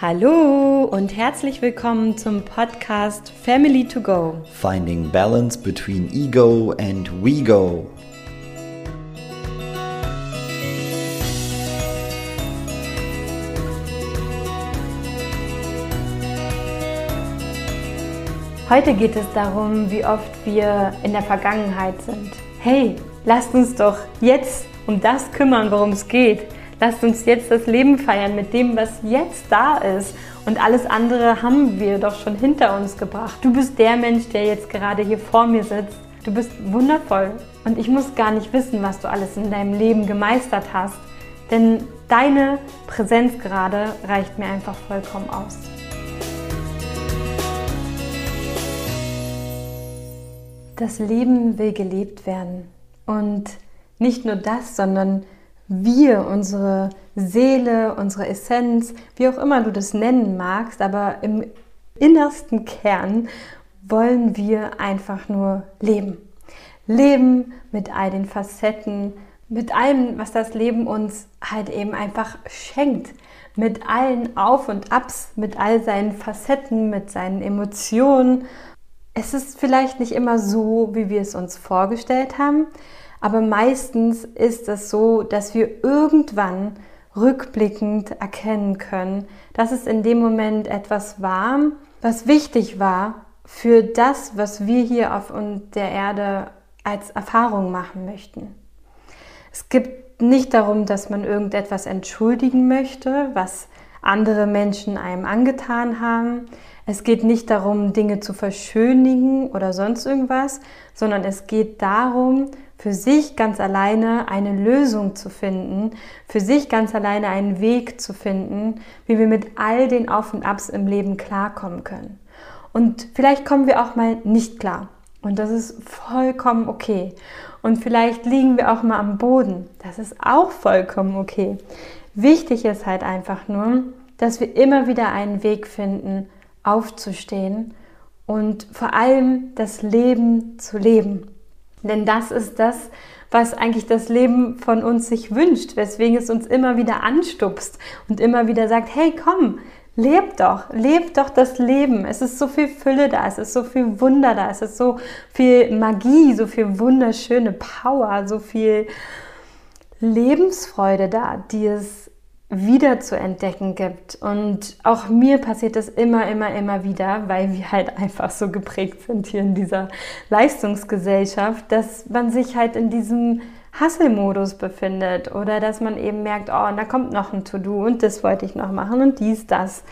Hallo und herzlich willkommen zum Podcast Family to Go. Finding balance between ego and we go. Heute geht es darum, wie oft wir in der Vergangenheit sind. Hey, lasst uns doch jetzt um das kümmern, worum es geht. Lasst uns jetzt das Leben feiern mit dem, was jetzt da ist. Und alles andere haben wir doch schon hinter uns gebracht. Du bist der Mensch, der jetzt gerade hier vor mir sitzt. Du bist wundervoll. Und ich muss gar nicht wissen, was du alles in deinem Leben gemeistert hast. Denn deine Präsenz gerade reicht mir einfach vollkommen aus. Das Leben will gelebt werden. Und nicht nur das, sondern wir, unsere Seele, unsere Essenz, wie auch immer du das nennen magst, aber im innersten Kern wollen wir einfach nur leben. Leben mit all den Facetten, mit allem, was das Leben uns halt eben einfach schenkt. Mit allen Auf und Abs, mit all seinen Facetten, mit seinen Emotionen. Es ist vielleicht nicht immer so, wie wir es uns vorgestellt haben, aber meistens ist es so, dass wir irgendwann rückblickend erkennen können, dass es in dem Moment etwas war, was wichtig war für das, was wir hier auf der Erde als Erfahrung machen möchten. Es geht nicht darum, dass man irgendetwas entschuldigen möchte, was andere Menschen einem angetan haben. Es geht nicht darum, Dinge zu verschönigen oder sonst irgendwas, sondern es geht darum, für sich ganz alleine eine Lösung zu finden, für sich ganz alleine einen Weg zu finden, wie wir mit all den Auf und Abs im Leben klarkommen können. Und vielleicht kommen wir auch mal nicht klar. Und das ist vollkommen okay. Und vielleicht liegen wir auch mal am Boden. Das ist auch vollkommen okay. Wichtig ist halt einfach nur, dass wir immer wieder einen Weg finden, aufzustehen und vor allem das Leben zu leben. Denn das ist das, was eigentlich das Leben von uns sich wünscht, weswegen es uns immer wieder anstupst und immer wieder sagt, hey komm, leb doch, leb doch das Leben. Es ist so viel Fülle da, es ist so viel Wunder da, es ist so viel Magie, so viel wunderschöne Power, so viel Lebensfreude da, die es wieder zu entdecken gibt. Und auch mir passiert das immer, immer, immer wieder, weil wir halt einfach so geprägt sind hier in dieser Leistungsgesellschaft, dass man sich halt in diesem Hasselmodus befindet oder dass man eben merkt, oh, da kommt noch ein To-Do und das wollte ich noch machen und dies, das.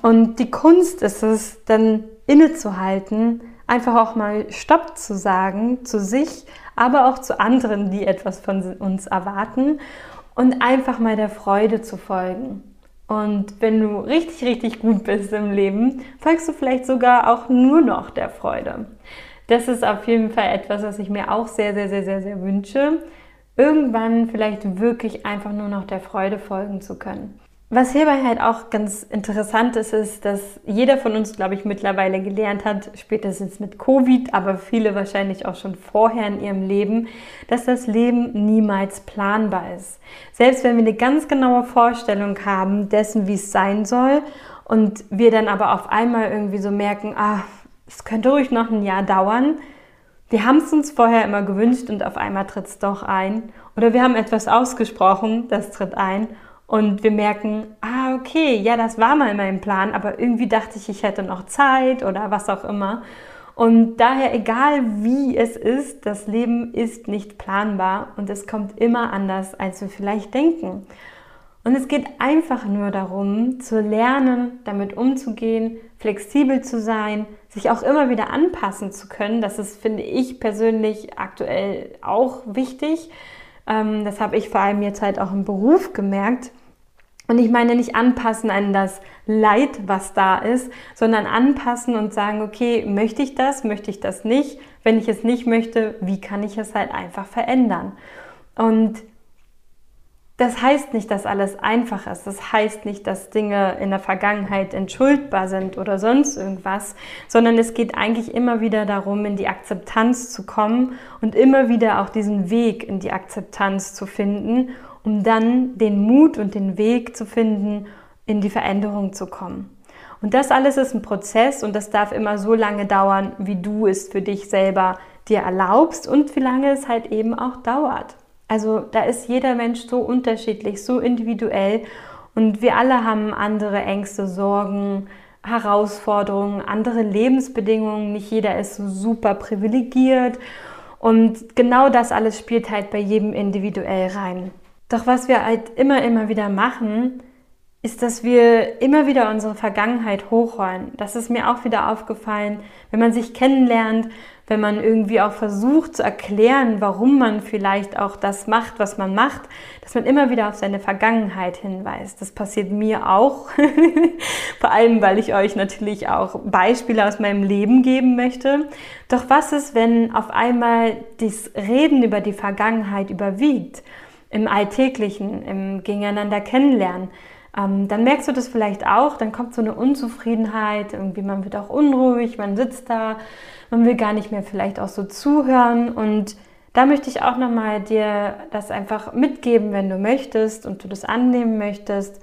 Und die Kunst ist es, dann innezuhalten, einfach auch mal Stopp zu sagen zu sich, aber auch zu anderen, die etwas von uns erwarten und einfach mal der Freude zu folgen. Und wenn du richtig, richtig gut bist im Leben, folgst du vielleicht sogar auch nur noch der Freude. Das ist auf jeden Fall etwas, was ich mir auch sehr, sehr, sehr, sehr, sehr wünsche. Irgendwann vielleicht wirklich einfach nur noch der Freude folgen zu können. Was hierbei halt auch ganz interessant ist, ist, dass jeder von uns, glaube ich, mittlerweile gelernt hat, spätestens mit Covid, aber viele wahrscheinlich auch schon vorher in ihrem Leben, dass das Leben niemals planbar ist. Selbst wenn wir eine ganz genaue Vorstellung haben dessen, wie es sein soll und wir dann aber auf einmal irgendwie so merken, ah, es könnte ruhig noch ein Jahr dauern. Wir haben es uns vorher immer gewünscht und auf einmal tritt es doch ein. Oder wir haben etwas ausgesprochen, das tritt ein und wir merken, ah, okay, ja, das war mal mein Plan, aber irgendwie dachte ich, ich hätte noch Zeit oder was auch immer. Und daher, egal wie es ist, das Leben ist nicht planbar und es kommt immer anders, als wir vielleicht denken. Und es geht einfach nur darum, zu lernen, damit umzugehen, flexibel zu sein, sich auch immer wieder anpassen zu können. Das ist, finde ich persönlich aktuell auch wichtig. Ähm, das habe ich vor allem jetzt halt auch im Beruf gemerkt, und ich meine nicht anpassen an das Leid, was da ist, sondern anpassen und sagen, okay, möchte ich das, möchte ich das nicht? Wenn ich es nicht möchte, wie kann ich es halt einfach verändern? Und das heißt nicht, dass alles einfach ist. Das heißt nicht, dass Dinge in der Vergangenheit entschuldbar sind oder sonst irgendwas, sondern es geht eigentlich immer wieder darum, in die Akzeptanz zu kommen und immer wieder auch diesen Weg in die Akzeptanz zu finden um dann den Mut und den Weg zu finden, in die Veränderung zu kommen. Und das alles ist ein Prozess und das darf immer so lange dauern, wie du es für dich selber dir erlaubst und wie lange es halt eben auch dauert. Also da ist jeder Mensch so unterschiedlich, so individuell und wir alle haben andere Ängste, Sorgen, Herausforderungen, andere Lebensbedingungen. Nicht jeder ist so super privilegiert und genau das alles spielt halt bei jedem individuell rein. Doch was wir halt immer, immer wieder machen, ist, dass wir immer wieder unsere Vergangenheit hochrollen. Das ist mir auch wieder aufgefallen, wenn man sich kennenlernt, wenn man irgendwie auch versucht zu erklären, warum man vielleicht auch das macht, was man macht, dass man immer wieder auf seine Vergangenheit hinweist. Das passiert mir auch, vor allem weil ich euch natürlich auch Beispiele aus meinem Leben geben möchte. Doch was ist, wenn auf einmal das Reden über die Vergangenheit überwiegt, im Alltäglichen, im Gegeneinander kennenlernen? ähm, dann merkst du das vielleicht auch, dann kommt so eine Unzufriedenheit, irgendwie man wird auch unruhig, man sitzt da, man will gar nicht mehr vielleicht auch so zuhören und da möchte ich auch nochmal dir das einfach mitgeben, wenn du möchtest und du das annehmen möchtest,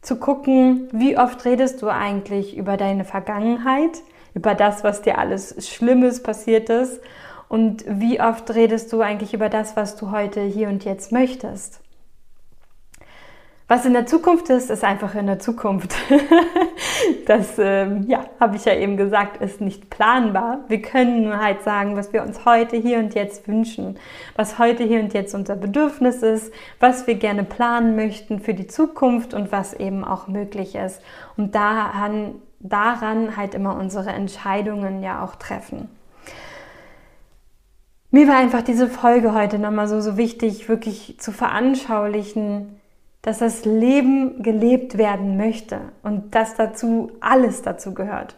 zu gucken, wie oft redest du eigentlich über deine Vergangenheit, über das, was dir alles Schlimmes passiert ist und wie oft redest du eigentlich über das, was du heute hier und jetzt möchtest. Was in der Zukunft ist, ist einfach in der Zukunft. das, ähm, ja, habe ich ja eben gesagt, ist nicht planbar. Wir können nur halt sagen, was wir uns heute, hier und jetzt wünschen, was heute, hier und jetzt unser Bedürfnis ist, was wir gerne planen möchten für die Zukunft und was eben auch möglich ist. Und daran, daran halt immer unsere Entscheidungen ja auch treffen. Mir war einfach diese Folge heute nochmal so, so wichtig, wirklich zu veranschaulichen, dass das Leben gelebt werden möchte und dass dazu alles dazu gehört.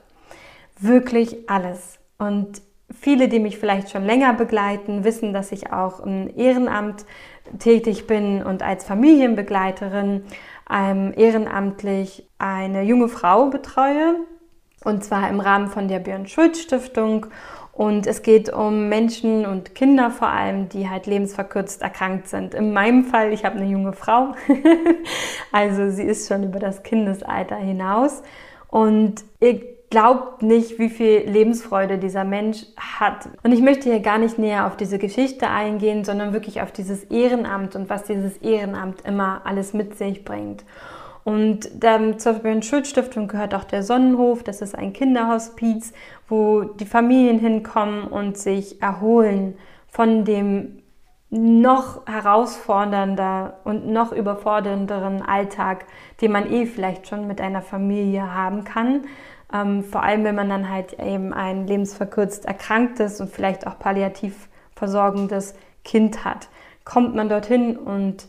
Wirklich alles. Und viele, die mich vielleicht schon länger begleiten, wissen, dass ich auch im Ehrenamt tätig bin und als Familienbegleiterin ähm, ehrenamtlich eine junge Frau betreue. Und zwar im Rahmen von der Björn Schulz Stiftung und es geht um Menschen und Kinder vor allem, die halt lebensverkürzt erkrankt sind. In meinem Fall, ich habe eine junge Frau, also sie ist schon über das Kindesalter hinaus. Und ihr glaubt nicht, wie viel Lebensfreude dieser Mensch hat. Und ich möchte hier gar nicht näher auf diese Geschichte eingehen, sondern wirklich auf dieses Ehrenamt und was dieses Ehrenamt immer alles mit sich bringt. Und dann zur Björn Schulz Stiftung gehört auch der Sonnenhof. Das ist ein Kinderhospiz, wo die Familien hinkommen und sich erholen von dem noch herausfordernder und noch überfordernderen Alltag, den man eh vielleicht schon mit einer Familie haben kann. Ähm, vor allem, wenn man dann halt eben ein lebensverkürzt erkranktes und vielleicht auch palliativ versorgendes Kind hat. Kommt man dorthin und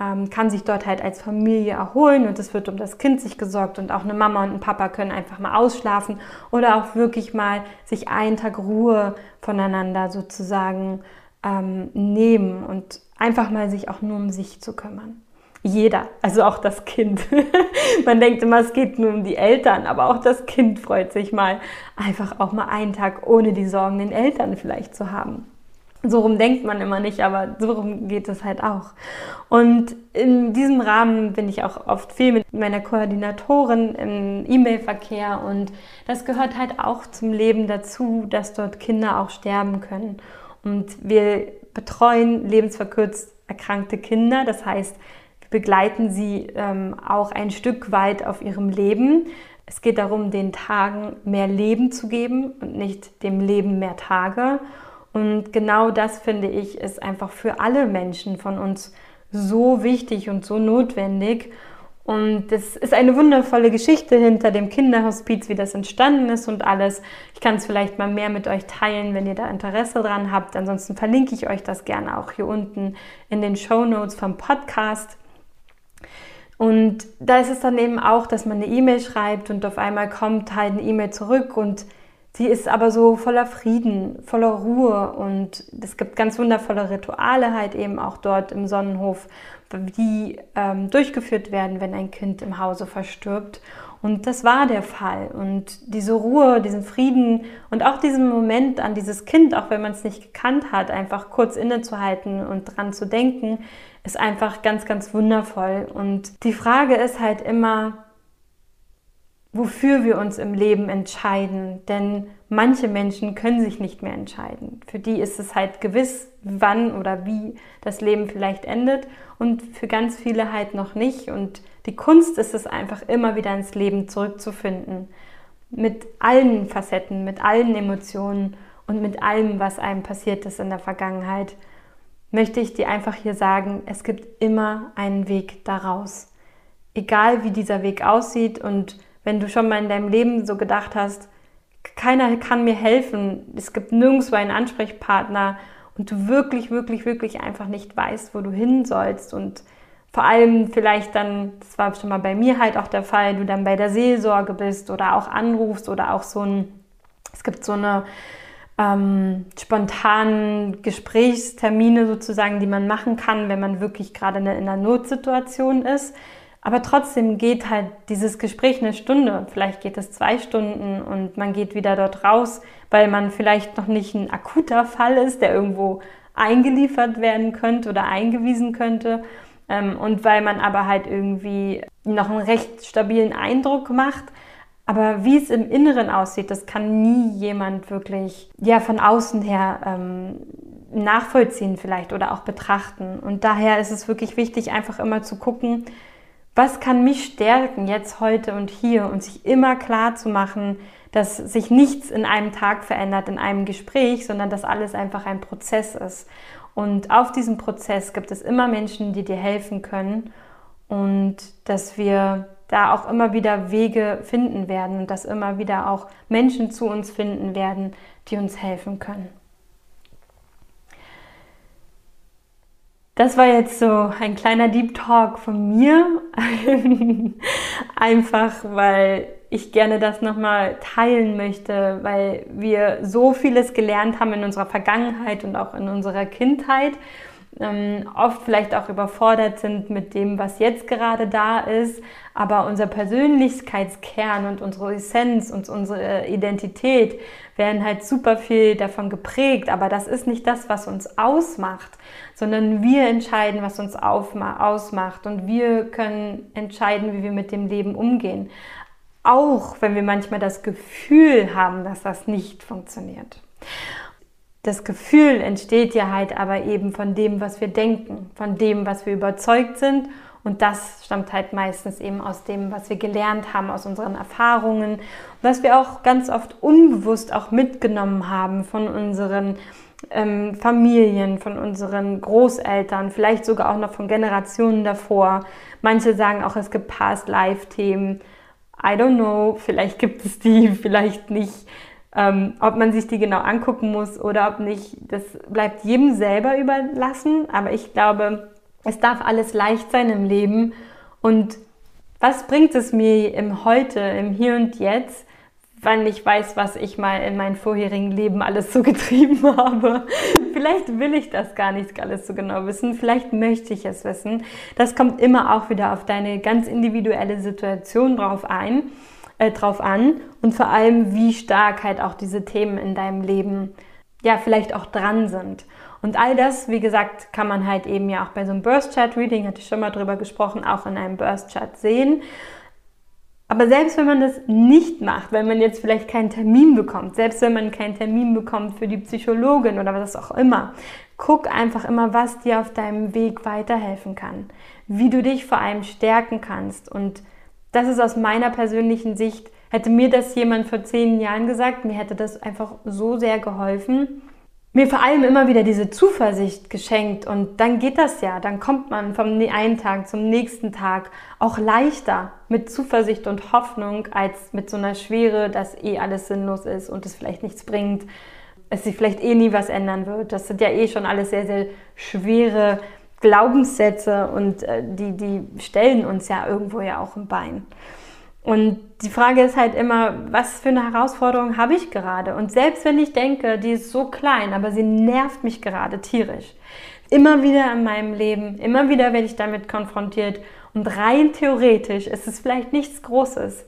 ähm, kann sich dort halt als Familie erholen und es wird um das Kind sich gesorgt und auch eine Mama und ein Papa können einfach mal ausschlafen oder auch wirklich mal sich einen Tag Ruhe voneinander sozusagen ähm, nehmen und einfach mal sich auch nur um sich zu kümmern. Jeder, also auch das Kind. Man denkt immer, es geht nur um die Eltern, aber auch das Kind freut sich mal, einfach auch mal einen Tag ohne die Sorgen den Eltern vielleicht zu haben. So rum denkt man immer nicht, aber so rum geht es halt auch. Und in diesem Rahmen bin ich auch oft viel mit meiner Koordinatorin im E-Mail-Verkehr und das gehört halt auch zum Leben dazu, dass dort Kinder auch sterben können. Und wir betreuen lebensverkürzt erkrankte Kinder, das heißt, wir begleiten sie ähm, auch ein Stück weit auf ihrem Leben. Es geht darum, den Tagen mehr Leben zu geben und nicht dem Leben mehr Tage. Und genau das finde ich ist einfach für alle Menschen von uns so wichtig und so notwendig. Und es ist eine wundervolle Geschichte hinter dem Kinderhospiz, wie das entstanden ist und alles. Ich kann es vielleicht mal mehr mit euch teilen, wenn ihr da Interesse dran habt. Ansonsten verlinke ich euch das gerne auch hier unten in den Show Notes vom Podcast. Und da ist es dann eben auch, dass man eine E-Mail schreibt und auf einmal kommt halt eine E-Mail zurück und Sie ist aber so voller Frieden, voller Ruhe und es gibt ganz wundervolle Rituale halt eben auch dort im Sonnenhof, die ähm, durchgeführt werden, wenn ein Kind im Hause verstirbt. Und das war der Fall. Und diese Ruhe, diesen Frieden und auch diesen Moment an dieses Kind, auch wenn man es nicht gekannt hat, einfach kurz innezuhalten und dran zu denken, ist einfach ganz, ganz wundervoll. Und die Frage ist halt immer, wofür wir uns im Leben entscheiden. Denn manche Menschen können sich nicht mehr entscheiden. Für die ist es halt gewiss, wann oder wie das Leben vielleicht endet und für ganz viele halt noch nicht. Und die Kunst ist es einfach immer wieder ins Leben zurückzufinden. Mit allen Facetten, mit allen Emotionen und mit allem, was einem passiert ist in der Vergangenheit, möchte ich dir einfach hier sagen, es gibt immer einen Weg daraus. Egal wie dieser Weg aussieht und wenn du schon mal in deinem Leben so gedacht hast, keiner kann mir helfen, es gibt nirgendwo einen Ansprechpartner und du wirklich, wirklich, wirklich einfach nicht weißt, wo du hin sollst und vor allem vielleicht dann, das war schon mal bei mir halt auch der Fall, du dann bei der Seelsorge bist oder auch anrufst oder auch so ein, es gibt so eine ähm, spontanen Gesprächstermine sozusagen, die man machen kann, wenn man wirklich gerade in einer Notsituation ist. Aber trotzdem geht halt dieses Gespräch eine Stunde, vielleicht geht es zwei Stunden und man geht wieder dort raus, weil man vielleicht noch nicht ein akuter Fall ist, der irgendwo eingeliefert werden könnte oder eingewiesen könnte. Ähm, und weil man aber halt irgendwie noch einen recht stabilen Eindruck macht. Aber wie es im Inneren aussieht, das kann nie jemand wirklich ja, von außen her ähm, nachvollziehen vielleicht oder auch betrachten. Und daher ist es wirklich wichtig, einfach immer zu gucken, was kann mich stärken jetzt, heute und hier und sich immer klar zu machen, dass sich nichts in einem Tag verändert, in einem Gespräch, sondern dass alles einfach ein Prozess ist. Und auf diesem Prozess gibt es immer Menschen, die dir helfen können und dass wir da auch immer wieder Wege finden werden und dass immer wieder auch Menschen zu uns finden werden, die uns helfen können. Das war jetzt so ein kleiner Deep Talk von mir. Einfach weil ich gerne das nochmal teilen möchte, weil wir so vieles gelernt haben in unserer Vergangenheit und auch in unserer Kindheit. Ähm, oft vielleicht auch überfordert sind mit dem, was jetzt gerade da ist, aber unser Persönlichkeitskern und unsere Essenz und unsere Identität werden halt super viel davon geprägt, aber das ist nicht das, was uns ausmacht, sondern wir entscheiden, was uns ausmacht und wir können entscheiden, wie wir mit dem Leben umgehen. Auch wenn wir manchmal das Gefühl haben, dass das nicht funktioniert. Das Gefühl entsteht ja halt aber eben von dem, was wir denken, von dem, was wir überzeugt sind und das stammt halt meistens eben aus dem, was wir gelernt haben, aus unseren Erfahrungen, was wir auch ganz oft unbewusst auch mitgenommen haben von unseren ähm, Familien, von unseren Großeltern, vielleicht sogar auch noch von Generationen davor. Manche sagen auch, es gibt Past-Life-Themen. I don't know, vielleicht gibt es die, vielleicht nicht. Ähm, ob man sich die genau angucken muss oder ob nicht, das bleibt jedem selber überlassen. Aber ich glaube, es darf alles leicht sein im Leben. Und was bringt es mir im Heute, im Hier und Jetzt, wenn ich weiß, was ich mal in meinem vorherigen Leben alles so getrieben habe. Vielleicht will ich das gar nicht alles so genau wissen, vielleicht möchte ich es wissen. Das kommt immer auch wieder auf deine ganz individuelle Situation drauf ein, äh, drauf an und vor allem, wie stark halt auch diese Themen in deinem Leben ja vielleicht auch dran sind. Und all das, wie gesagt, kann man halt eben ja auch bei so einem Burst Chat Reading, hatte ich schon mal drüber gesprochen, auch in einem Burst Chat sehen. Aber selbst wenn man das nicht macht, wenn man jetzt vielleicht keinen Termin bekommt, selbst wenn man keinen Termin bekommt für die Psychologin oder was auch immer, guck einfach immer, was dir auf deinem Weg weiterhelfen kann, wie du dich vor allem stärken kannst. Und das ist aus meiner persönlichen Sicht, hätte mir das jemand vor zehn Jahren gesagt, mir hätte das einfach so sehr geholfen mir vor allem immer wieder diese Zuversicht geschenkt und dann geht das ja, dann kommt man vom einen Tag zum nächsten Tag auch leichter mit Zuversicht und Hoffnung als mit so einer Schwere, dass eh alles sinnlos ist und es vielleicht nichts bringt, es sich vielleicht eh nie was ändern wird. Das sind ja eh schon alles sehr, sehr schwere Glaubenssätze und äh, die, die stellen uns ja irgendwo ja auch im Bein. Und die Frage ist halt immer, was für eine Herausforderung habe ich gerade? Und selbst wenn ich denke, die ist so klein, aber sie nervt mich gerade tierisch. Immer wieder in meinem Leben, immer wieder werde ich damit konfrontiert. Und rein theoretisch ist es vielleicht nichts Großes.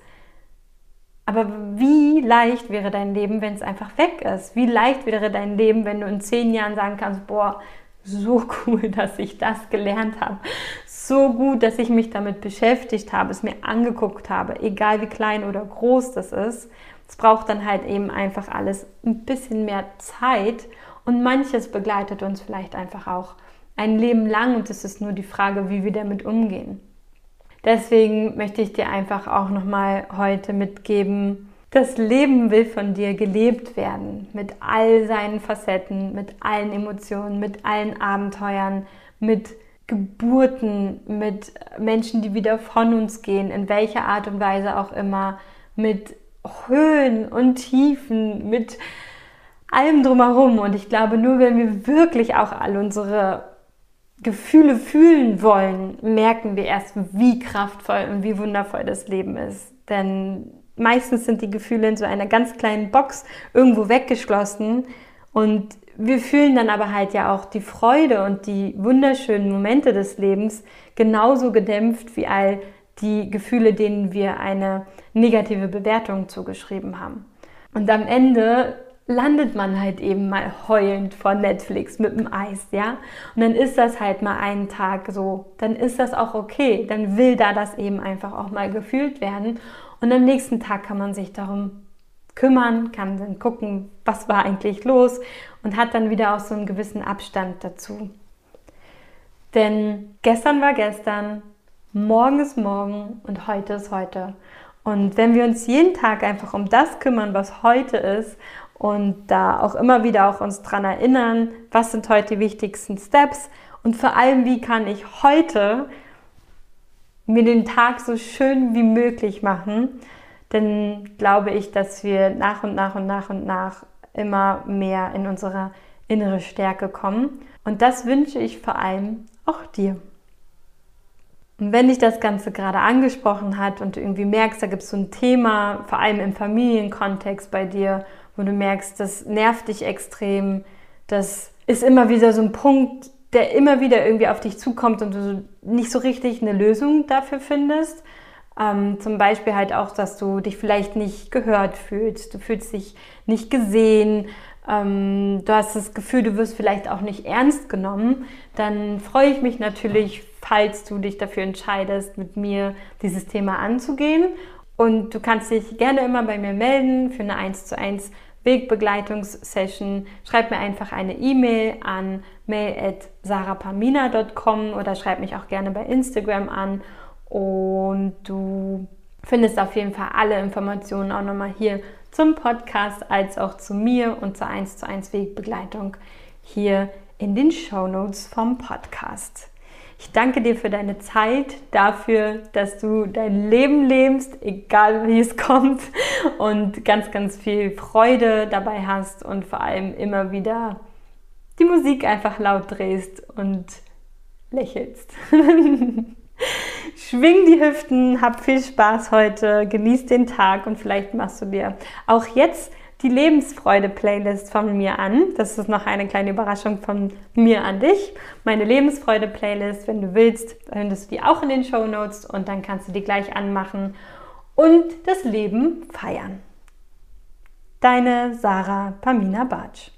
Aber wie leicht wäre dein Leben, wenn es einfach weg ist? Wie leicht wäre dein Leben, wenn du in zehn Jahren sagen kannst, boah, so cool, dass ich das gelernt habe. So gut, dass ich mich damit beschäftigt habe, es mir angeguckt habe, egal wie klein oder groß das ist. Es braucht dann halt eben einfach alles ein bisschen mehr Zeit und manches begleitet uns vielleicht einfach auch ein Leben lang und es ist nur die Frage, wie wir damit umgehen. Deswegen möchte ich dir einfach auch nochmal heute mitgeben, das Leben will von dir gelebt werden, mit all seinen Facetten, mit allen Emotionen, mit allen Abenteuern, mit Geburten, mit Menschen, die wieder von uns gehen, in welcher Art und Weise auch immer, mit Höhen und Tiefen, mit allem drumherum. Und ich glaube, nur wenn wir wirklich auch all unsere Gefühle fühlen wollen, merken wir erst, wie kraftvoll und wie wundervoll das Leben ist. Denn meistens sind die Gefühle in so einer ganz kleinen Box irgendwo weggeschlossen und wir fühlen dann aber halt ja auch die Freude und die wunderschönen Momente des Lebens genauso gedämpft wie all die Gefühle, denen wir eine negative Bewertung zugeschrieben haben. Und am Ende landet man halt eben mal heulend vor Netflix mit dem Eis, ja? Und dann ist das halt mal einen Tag so. Dann ist das auch okay. Dann will da das eben einfach auch mal gefühlt werden. Und am nächsten Tag kann man sich darum kümmern, kann dann gucken, was war eigentlich los und hat dann wieder auch so einen gewissen Abstand dazu. Denn gestern war gestern, morgen ist morgen und heute ist heute. Und wenn wir uns jeden Tag einfach um das kümmern, was heute ist und da auch immer wieder auch uns dran erinnern, was sind heute die wichtigsten Steps und vor allem, wie kann ich heute mir den Tag so schön wie möglich machen, dann glaube ich, dass wir nach und nach und nach und nach immer mehr in unsere innere Stärke kommen. Und das wünsche ich vor allem auch dir. Und wenn dich das Ganze gerade angesprochen hat und du irgendwie merkst, da gibt es so ein Thema, vor allem im Familienkontext bei dir, wo du merkst, das nervt dich extrem, das ist immer wieder so ein Punkt, der immer wieder irgendwie auf dich zukommt und du nicht so richtig eine Lösung dafür findest. Ähm, zum Beispiel halt auch, dass du dich vielleicht nicht gehört fühlst, du fühlst dich nicht gesehen, ähm, du hast das Gefühl, du wirst vielleicht auch nicht ernst genommen, dann freue ich mich natürlich, falls du dich dafür entscheidest, mit mir dieses Thema anzugehen. Und du kannst dich gerne immer bei mir melden für eine 1 zu 1 Wegbegleitungssession, schreib mir einfach eine E-Mail an mail.sarapamina.com oder schreib mich auch gerne bei Instagram an und du findest auf jeden Fall alle Informationen auch nochmal hier zum Podcast als auch zu mir und zur 1 zu 1 Wegbegleitung hier in den Show Notes vom Podcast. Ich danke dir für deine Zeit, dafür, dass du dein Leben lebst, egal wie es kommt, und ganz, ganz viel Freude dabei hast und vor allem immer wieder die Musik einfach laut drehst und lächelst. Schwing die Hüften, hab viel Spaß heute, genieß den Tag und vielleicht machst du dir auch jetzt die Lebensfreude-Playlist von mir an. Das ist noch eine kleine Überraschung von mir an dich. Meine Lebensfreude-Playlist, wenn du willst, findest du die auch in den Show Notes und dann kannst du die gleich anmachen und das Leben feiern. Deine Sarah Pamina Bartsch.